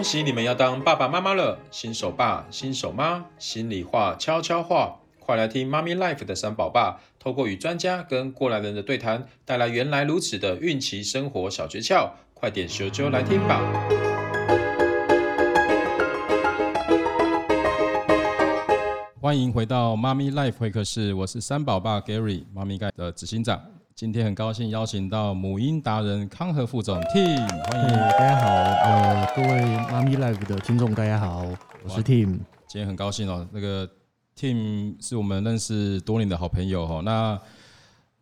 恭喜你们要当爸爸妈妈了，新手爸、新手妈，心里话、悄悄话，快来听妈咪 Life 的三宝爸，透过与专家跟过来人的对谈，带来原来如此的孕期生活小诀窍，快点咻咻来听吧！欢迎回到妈咪 Life 会客室，我是三宝爸 Gary，妈咪盖的执行长。今天很高兴邀请到母婴达人康和副总 Tim，欢迎大家好，呃，各位妈咪 Live 的听众大家好，我是 Tim。今天很高兴哦，那个 Tim 是我们认识多年的好朋友哈，那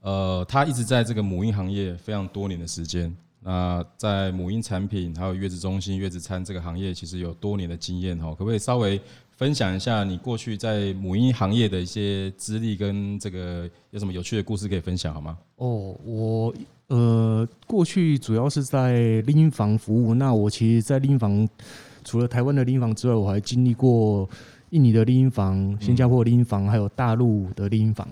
呃，他一直在这个母婴行业非常多年的时间，那在母婴产品还有月子中心、月子餐这个行业，其实有多年的经验哈，可不可以稍微分享一下你过去在母婴行业的一些资历跟这个有什么有趣的故事可以分享好吗？哦，我呃过去主要是在婴房服务。那我其实，在婴房除了台湾的婴房之外，我还经历过印尼的婴房、新加坡的婴房，还有大陆的婴房。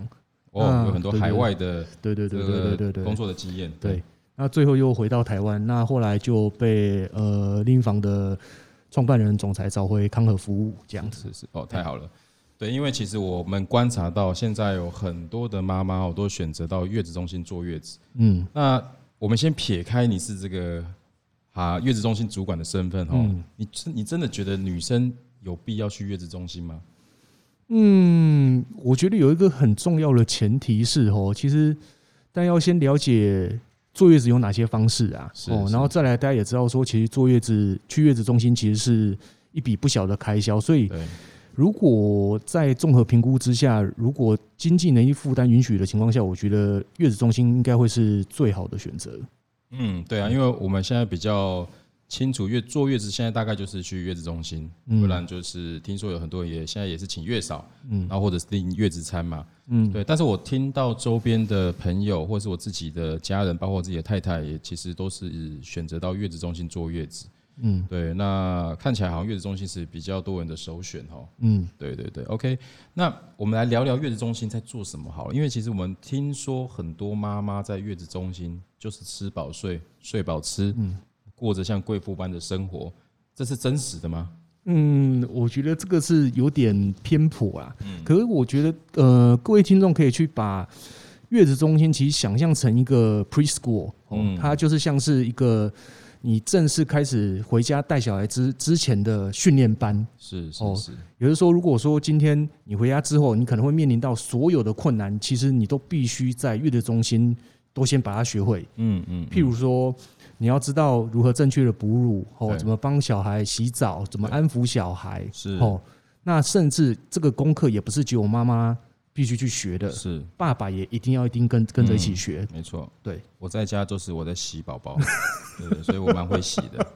哦，有很多海外的对对对对对对对工作的经验。对，那最后又回到台湾，那后来就被呃婴房的。创办人、总裁找回康和服务这样子是是哦，太好了。对，因为其实我们观察到，现在有很多的妈妈哦，都选择到月子中心坐月子。嗯，那我们先撇开你是这个啊月子中心主管的身份哦，你你真的觉得女生有必要去月子中心吗？嗯，我觉得有一个很重要的前提是哦，其实但要先了解。坐月子有哪些方式啊？哦，然后再来，大家也知道说，其实坐月子去月子中心其实是一笔不小的开销，所以如果在综合评估之下，如果经济能力负担允许的情况下，我觉得月子中心应该会是最好的选择。嗯，对啊，因为我们现在比较。清楚月坐月子现在大概就是去月子中心，不然就是听说有很多人也现在也是请月嫂，嗯，然后或者是订月子餐嘛，嗯，对。但是我听到周边的朋友或是我自己的家人，包括我自己的太太，也其实都是选择到月子中心坐月子，嗯，对。那看起来好像月子中心是比较多人的首选哦，嗯，对对对。OK，那我们来聊聊月子中心在做什么好了，因为其实我们听说很多妈妈在月子中心就是吃饱睡，睡饱吃，嗯。过着像贵妇般的生活，这是真实的吗？嗯，我觉得这个是有点偏颇啊。嗯，可是我觉得，呃，各位听众可以去把月子中心其实想象成一个 preschool，嗯，它就是像是一个你正式开始回家带小孩之之前的训练班。是是是。也就是说，如果说今天你回家之后，你可能会面临到所有的困难，其实你都必须在月子中心都先把它学会。嗯嗯。譬如说。你要知道如何正确的哺乳哦，怎么帮小孩洗澡，怎么安抚小孩是哦。那甚至这个功课也不是只有妈妈必须去学的，是爸爸也一定要一定跟跟着一起学。没错，对，我在家就是我在洗宝宝，对，所以我蛮会洗的。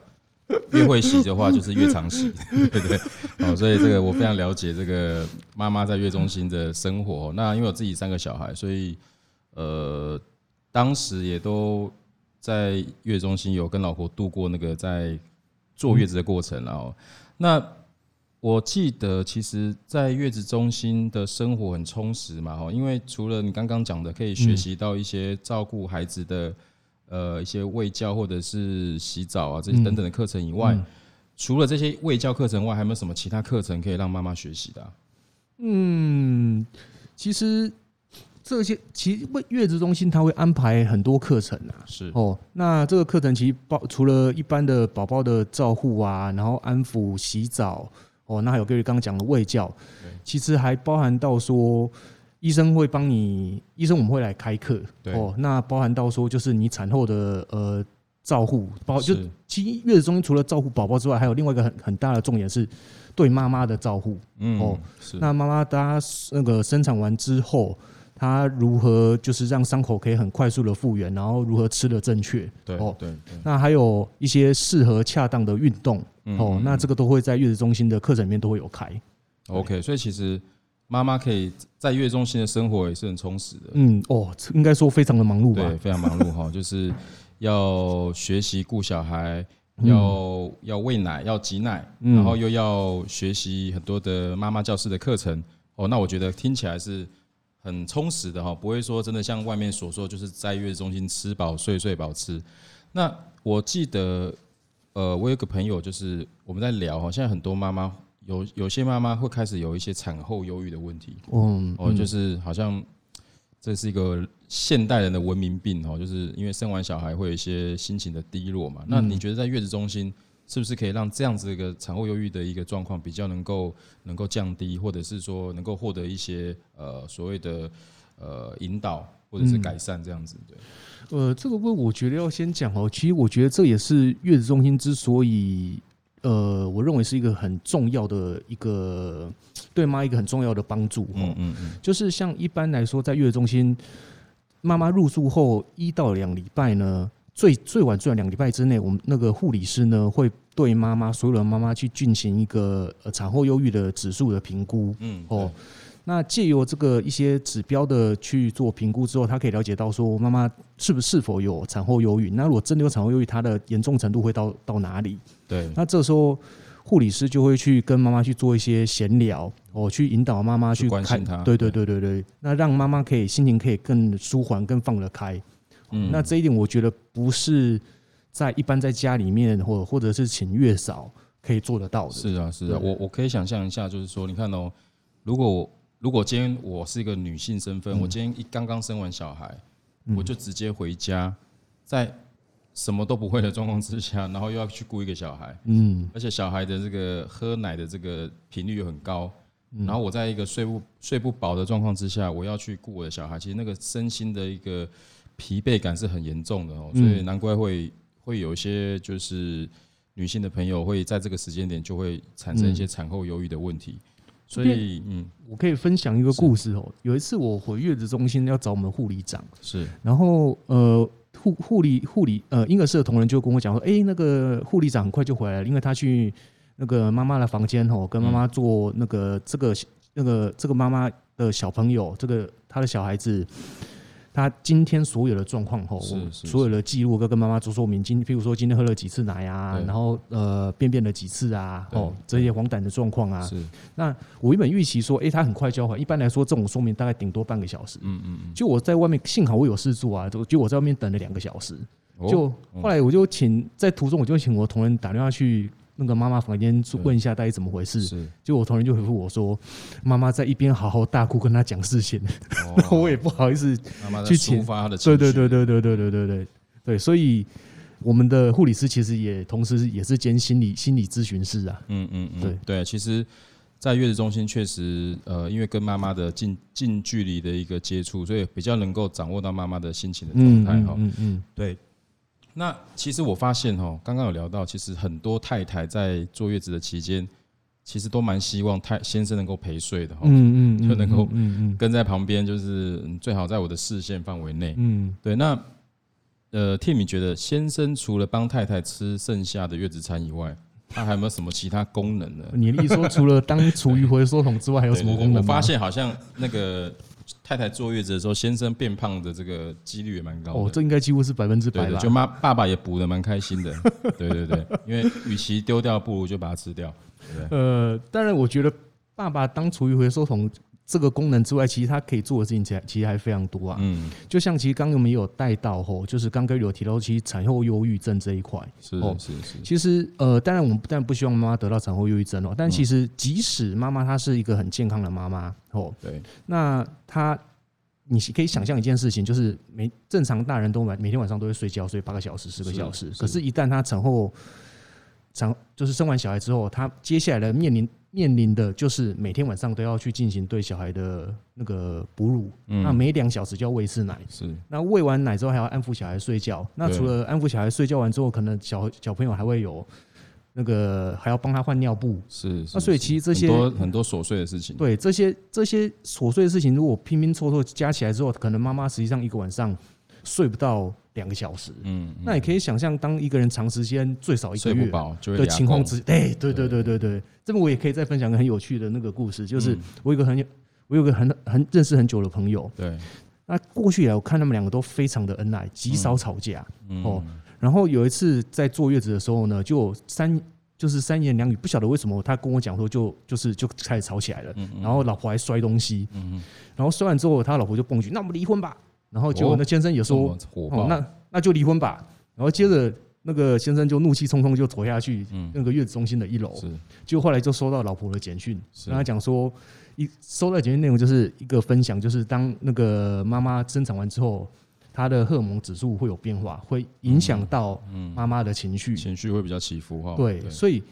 越会洗的话，就是越常洗，对不对？哦，所以这个我非常了解这个妈妈在月中心的生活。那因为我自己三个小孩，所以呃，当时也都。在月子中心有跟老婆度过那个在坐月子的过程，然后那我记得，其实，在月子中心的生活很充实嘛，哈，因为除了你刚刚讲的可以学习到一些照顾孩子的呃一些喂教或者是洗澡啊这些等等的课程以外，除了这些喂教课程外，还有没有什么其他课程可以让妈妈学习的？嗯，其实。这些其实月子中心，它会安排很多课程啊。是哦，那这个课程其实包除了一般的宝宝的照护啊，然后安抚、洗澡哦，那还有各位刚刚讲的喂教，其实还包含到说医生会帮你，医生我们会来开课。哦，那包含到说就是你产后的呃照护，包就其实月子中心除了照顾宝宝之外，还有另外一个很很大的重点是对妈妈的照护。嗯，哦，是那妈妈大家那个生产完之后。他如何就是让伤口可以很快速的复原，然后如何吃的正确？对哦，对对。那还有一些适合恰当的运动哦，那这个都会在月子中心的课程里面都会有开。OK，所以其实妈妈可以在月子中心的生活也是很充实的。嗯哦，应该说非常的忙碌吧？对，非常忙碌 哈，就是要学习顾小孩，要要喂奶，要挤奶，然后又要学习很多的妈妈教室的课程。哦，那我觉得听起来是。很充实的哈，不会说真的像外面所说，就是在月子中心吃饱睡，睡饱吃。那我记得呃，我有个朋友，就是我们在聊哈，现在很多妈妈有有些妈妈会开始有一些产后忧郁的问题，嗯，哦，就是好像这是一个现代人的文明病哦，就是因为生完小孩会有一些心情的低落嘛。那你觉得在月子中心是不是可以让这样子一个产后忧郁的一个状况比较能够能够降低，或者是说能够获得一些呃所谓的呃引导或者是改善这样子？对。呃，这个问我觉得要先讲哦。其实我觉得这也是月子中心之所以，呃，我认为是一个很重要的一个对妈一个很重要的帮助。嗯嗯嗯。就是像一般来说，在月子中心，妈妈入住后一到两礼拜呢，最最晚最晚两个礼拜之内，我们那个护理师呢会对妈妈所有的妈妈去进行一个呃产后忧郁的指数的评估。嗯哦。那借由这个一些指标的去做评估之后，他可以了解到说妈妈是不是是否有产后忧郁。那如果真的有产后忧郁，它的严重程度会到到哪里？对。那这时候护理师就会去跟妈妈去做一些闲聊，哦，去引导妈妈去关心她。对对对对对。那让妈妈可以心情可以更舒缓、更放得开。嗯。那这一点我觉得不是在一般在家里面或或者是请月嫂可以做得到的。是啊是啊，我我可以想象一下，就是说，你看哦，如果我。如果今天我是一个女性身份，我今天一刚刚生完小孩，我就直接回家，在什么都不会的状况之下，然后又要去顾一个小孩，嗯，而且小孩的这个喝奶的这个频率又很高，然后我在一个睡不睡不饱的状况之下，我要去顾我的小孩，其实那个身心的一个疲惫感是很严重的哦，所以难怪会会有一些就是女性的朋友会在这个时间点就会产生一些产后忧郁的问题。所以，嗯，我可以分享一个故事哦。有一次我回月子中心要找我们护理长，是，然后呃护护理护理呃婴儿室的同仁就跟我讲说，哎，那个护理长很快就回来了，因为他去那个妈妈的房间哦，跟妈妈做那个这个那个这个妈妈的小朋友，这个他的小孩子。他今天所有的状况后，所有的记录都跟妈妈做说明。今，譬如说今天喝了几次奶啊，然后呃便便了几次啊，哦这些黄疸的状况啊。是。那我原本预期说，哎，他很快交还。一般来说，这种说明大概顶多半个小时。嗯嗯嗯。就我在外面，幸好我有事做啊，就就我在外面等了两个小时。就后来我就请在途中，我就请我同仁打电话去。那个妈妈房间问一下到底怎么回事？是，就我同仁就回复我说，妈妈在一边好好大哭，跟他讲事情，我也不好意思去抒发他的情绪。对对对对对对对对对对，所以我们的护理师其实也同时也是兼心理心理咨询师啊。嗯嗯嗯，对对，其实，在月子中心确实，呃，因为跟妈妈的近近距离的一个接触，所以比较能够掌握到妈妈的心情的状态哈。嗯嗯，对。那其实我发现哦，刚刚有聊到，其实很多太太在坐月子的期间，其实都蛮希望太先生能够陪睡的哈，嗯嗯，就能够跟在旁边，就是最好在我的视线范围内，嗯，对。那呃，Tim 觉得先生除了帮太太吃剩下的月子餐以外，他还有没有什么其他功能呢？你的意思说，除了当厨余回收桶之外，还有什么功能？我发现好像那个。太太坐月子的时候，先生变胖的这个几率也蛮高的。哦，这应该几乎是百分之百了。就妈爸爸也补的蛮开心的。对对对，因为与其丢掉，不如就把它吃掉。对。呃，当然，我觉得爸爸当厨余回收桶。这个功能之外，其实它可以做的事情其实其实还非常多啊。嗯，就像其实刚刚我们也有带到吼，就是刚刚有提到，其实产后忧郁症这一块。是是是。其实呃，当然我们当然不希望妈妈得到产后忧郁症哦，但其实即使妈妈她是一个很健康的妈妈哦，对，那她你可以想象一件事情，就是每正常大人都每每天晚上都会睡觉，睡八个小时、十个小时，可是，一旦她产后产就是生完小孩之后，他接下来的面临。面临的就是每天晚上都要去进行对小孩的那个哺乳，那每两小时就要喂一次奶，是。那喂完奶之后还要安抚小孩睡觉，那除了安抚小孩睡觉完之后，可能小小朋友还会有那个还要帮他换尿布，是。那所以其实这些很多很多琐碎的事情，对这些这些琐碎的事情，如果拼拼凑凑加起来之后，可能妈妈实际上一个晚上睡不到两个小时，嗯，那也可以想象，当一个人长时间最少一个月的情况之，哎，对对对。对对，这边我也可以再分享个很有趣的那个故事，就是我有个很我有个很很认识很久的朋友，对，那过去以来我看他们两个都非常的恩爱，极少吵架，哦，然后有一次在坐月子的时候呢，就三就是三言两语，不晓得为什么他跟我讲说就就是就开始吵起来了，然后老婆还摔东西，然后摔完之后他老婆就蹦句，那我们离婚吧。然后结果那先生也说，哦，那那就离婚吧。然后接着那个先生就怒气冲冲就走下去，那个月子中心的一楼，就后来就收到老婆的简讯，跟他讲说，一收到简讯内容就是一个分享，就是当那个妈妈生产完之后，她的荷尔蒙指数会有变化，会影响到妈妈的情绪，情绪会比较起伏哈。对，所以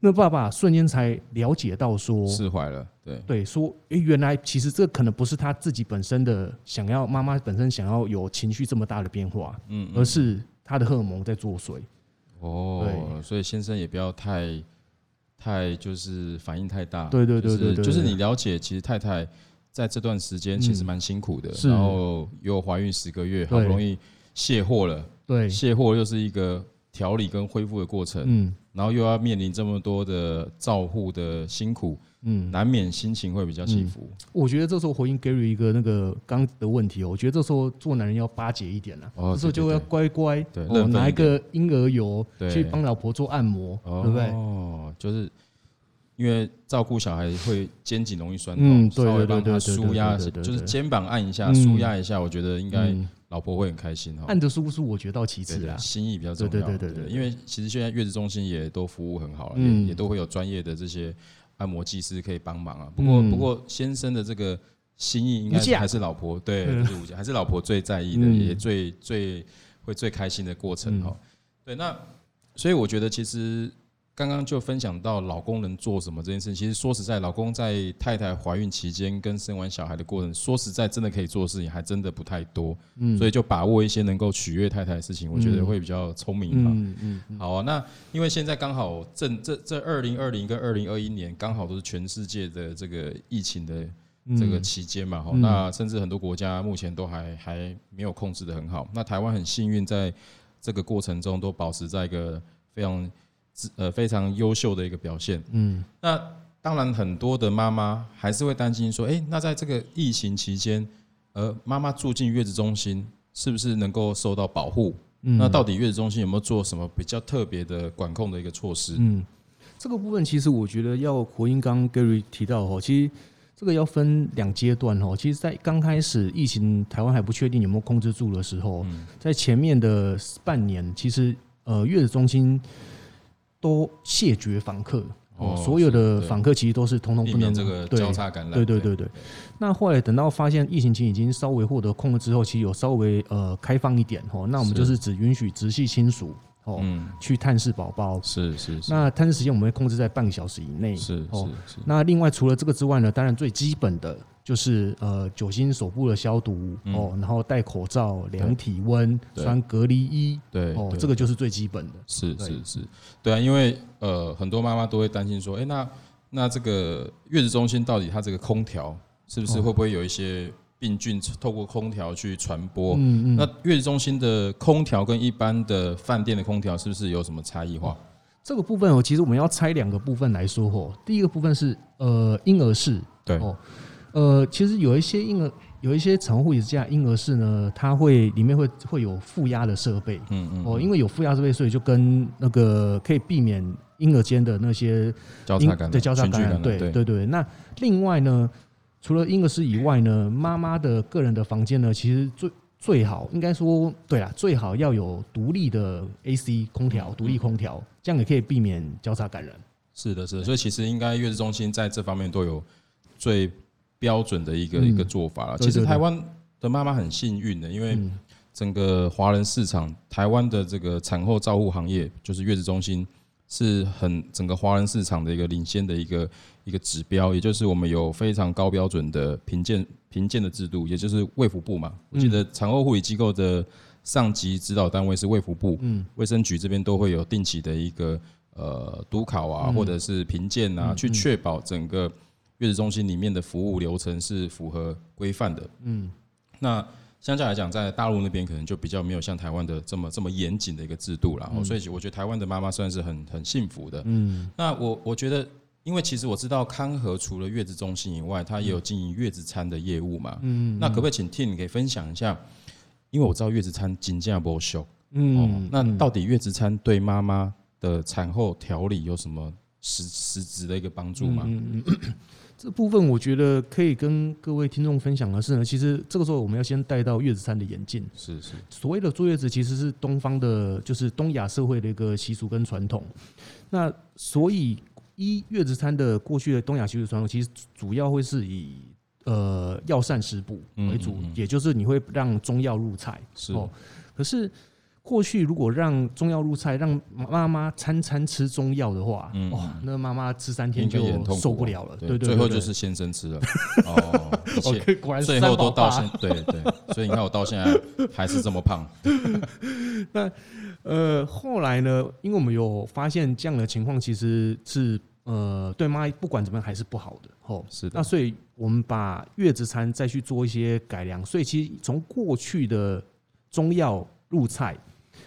那爸爸瞬间才了解到说释怀了，对。对，说诶，原来其实这可能不是他自己本身的想要，妈妈本身想要有情绪这么大的变化，嗯，而是。他的荷尔蒙在作祟，哦，所以先生也不要太太就是反应太大，对对对对，就是你了解，其实太太在这段时间其实蛮辛苦的，然后又怀孕十个月，好不容易卸货了，对，卸货又是一个调理跟恢复的过程，嗯，然后又要面临这么多的照护的辛苦。嗯，难免心情会比较起伏。嗯、我觉得这时候回应 Gary 一个那个刚的问题哦，我觉得这时候做男人要巴结一点了，哦、这时候就要乖乖对，对，拿一个婴儿油去帮老婆做按摩，对，对不对？哦，就是因为照顾小孩会肩颈容易酸痛，稍微帮他舒压，就是肩膀按一下，舒压一下，我觉得应该老婆会很开心哈。按的舒不舒服，我觉得到其次啊，心意比较重要。对对对对，对，因为其实现在月子中心也都服务很好了，也也都会有专业的这些。按摩技师可以帮忙啊，不过不过先生的这个心意应该还是老婆对，还是老婆最在意的，也最最会最开心的过程哈。对，那所以我觉得其实。刚刚就分享到老公能做什么这件事，其实说实在，老公在太太怀孕期间跟生完小孩的过程，说实在真的可以做的事情还真的不太多，嗯，所以就把握一些能够取悦太太的事情，我觉得会比较聪明哈。嗯嗯，好啊，那因为现在刚好正这这二零二零跟二零二一年刚好都是全世界的这个疫情的这个期间嘛，哈，那甚至很多国家目前都还还没有控制的很好，那台湾很幸运在这个过程中都保持在一个非常。呃，非常优秀的一个表现。嗯，那当然，很多的妈妈还是会担心说，哎，那在这个疫情期间，呃，妈妈住进月子中心，是不是能够受到保护？嗯，那到底月子中心有没有做什么比较特别的管控的一个措施？嗯，这个部分其实我觉得要回应刚刚 Gary 提到哦，其实这个要分两阶段哦。其实，在刚开始疫情台湾还不确定有没有控制住的时候，在前面的半年，其实呃，月子中心。都谢绝访客哦，所有的访客其实都是通通不能这个交叉感染。对对对对。那后来等到发现疫情期已经稍微获得控制之后，其实有稍微呃开放一点哦。那我们就是只允许直系亲属哦去探视宝宝。是是是。那探视时间我们会控制在半个小时以内。是是是。那另外除了这个之外呢，当然最基本的。就是呃酒精手部的消毒哦，然后戴口罩、量体温、穿隔离衣，对哦，这个就是最基本的。是是是，对啊，因为呃很多妈妈都会担心说，哎，那那这个月子中心到底它这个空调是不是会不会有一些病菌透过空调去传播？嗯嗯。那月子中心的空调跟一般的饭店的空调是不是有什么差异化？这个部分哦，其实我们要拆两个部分来说哦。第一个部分是呃婴儿室，对哦。呃，其实有一些婴儿，有一些产后护理之家婴儿室呢，它会里面会会有负压的设备，嗯嗯，哦，因为有负压设备，所以就跟那个可以避免婴儿间的那些交叉感染，对交叉感染，对对对。那另外呢，除了婴儿室以外呢，妈妈的个人的房间呢，其实最最好应该说，对啊，最好要有独立的 AC 空调，独立空调，这样也可以避免交叉感染。是的，是的，所以其实应该月子中心在这方面都有最。标准的一个一个做法了。其实台湾的妈妈很幸运的，因为整个华人市场，台湾的这个产后照护行业，就是月子中心，是很整个华人市场的一个领先的一个一个指标。也就是我们有非常高标准的评鉴评鉴的制度，也就是卫福部嘛。我记得产后护理机构的上级指导单位是卫福部，嗯，卫生局这边都会有定期的一个呃督考啊，或者是评鉴啊，去确保整个。月子中心里面的服务流程是符合规范的。嗯，那相较来讲，在大陆那边可能就比较没有像台湾的这么这么严谨的一个制度了。所以我觉得台湾的妈妈算是很很幸福的。嗯，那我我觉得，因为其实我知道康和除了月子中心以外，它也有经营月子餐的业务嘛。嗯，那可不可以请 Tim 你可以分享一下？因为我知道月子餐金价不俗。嗯，那到底月子餐对妈妈的产后调理有什么实实质的一个帮助吗？嗯嗯这部分我觉得可以跟各位听众分享的是呢，其实这个时候我们要先带到月子餐的演进。是是，所谓的坐月子其实是东方的，就是东亚社会的一个习俗跟传统。那所以一月子餐的过去的东亚习俗传统，其实主要会是以呃药膳食补为主，也就是你会让中药入菜。是哦，可是。过去如果让中药入菜，让妈妈餐餐吃中药的话，哇，那妈妈吃三天就受不了了。对对，最后就是先生吃了。哦，果然最后都到现，对对，所以你看我到现在还是这么胖。那呃后来呢？因为我们有发现这样的情况，其实是呃对妈不管怎么样还是不好的。哦，是的。那所以我们把月子餐再去做一些改良。所以其实从过去的中药入菜。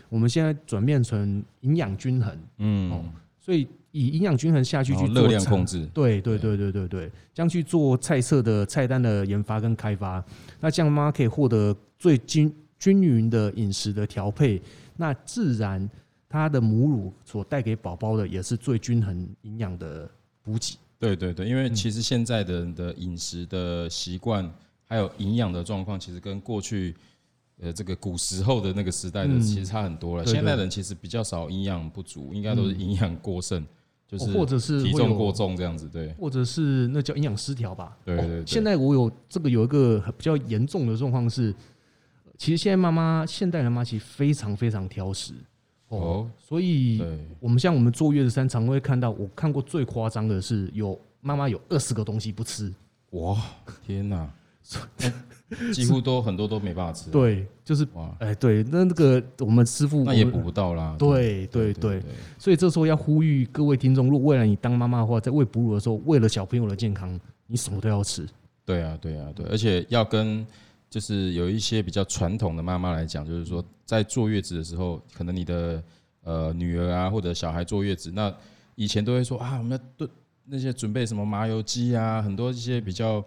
我们现在转变成营养均衡，嗯，所以以营养均衡下去去做热量控制，对对对对对对，这样去做菜色的菜单的研发跟开发，那这样妈妈可以获得最均均匀的饮食的调配，那自然它的母乳所带给宝宝的也是最均衡营养的补给。对对对，因为其实现在的人的饮食的习惯还有营养的状况，其实跟过去。呃，这个古时候的那个时代的其实差很多了。现代人其实比较少营养不足，应该都是营养过剩，就是或者是体重过重这样子，对，或者是那叫营养失调吧。对对。现在我有这个有一个比较严重的状况是，其实现在妈妈现代人妈其实非常非常挑食哦，所以我们像我们坐月子餐常会看到，我看过最夸张的是有妈妈有二十个东西不吃，哇，天哪！几乎都很多都没办法吃，对，就是哇，哎，对，那那个我们师傅那也补不到啦，对对对，所以这时候要呼吁各位听众，如果未来你当妈妈的话，在喂哺乳的时候，为了小朋友的健康，你什么都要吃。对啊，对啊，对，而且要跟就是有一些比较传统的妈妈来讲，就是说在坐月子的时候，可能你的呃女儿啊或者小孩坐月子，那以前都会说啊，我们要炖那些准备什么麻油鸡啊，很多一些比较。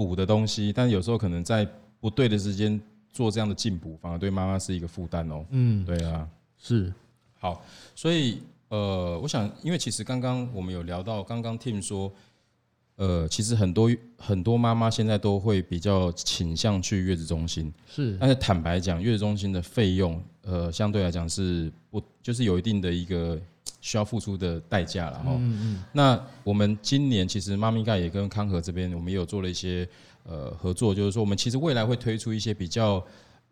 补的东西，但有时候可能在不对的时间做这样的进补，反而对妈妈是一个负担哦。嗯，对啊，是好，所以呃，我想，因为其实刚刚我们有聊到，刚刚 Tim 说，呃，其实很多很多妈妈现在都会比较倾向去月子中心，是，但是坦白讲，月子中心的费用，呃，相对来讲是不，就是有一定的一个。需要付出的代价了哈。那我们今年其实妈咪盖也跟康和这边，我们也有做了一些呃合作，就是说我们其实未来会推出一些比较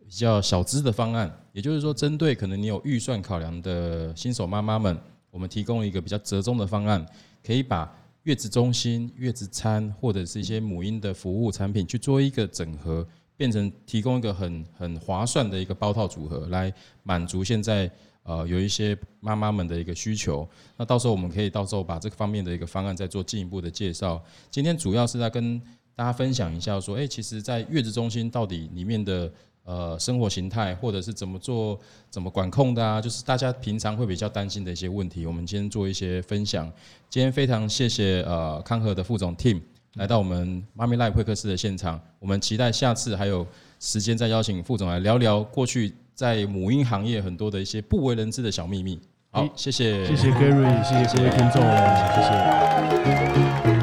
比较小资的方案，也就是说针对可能你有预算考量的新手妈妈们，我们提供一个比较折中的方案，可以把月子中心、月子餐或者是一些母婴的服务产品去做一个整合，变成提供一个很很划算的一个包套组合，来满足现在。呃，有一些妈妈们的一个需求，那到时候我们可以到时候把这个方面的一个方案再做进一步的介绍。今天主要是在跟大家分享一下，说，哎，其实，在月子中心到底里面的呃生活形态，或者是怎么做、怎么管控的啊，就是大家平常会比较担心的一些问题，我们今天做一些分享。今天非常谢谢呃康和的副总 Tim 来到我们妈咪 Life 会客室的现场，我们期待下次还有时间再邀请副总来聊聊过去。在母婴行业很多的一些不为人知的小秘密。好，谢谢，谢谢 Gary，谢谢各位听众，谢谢。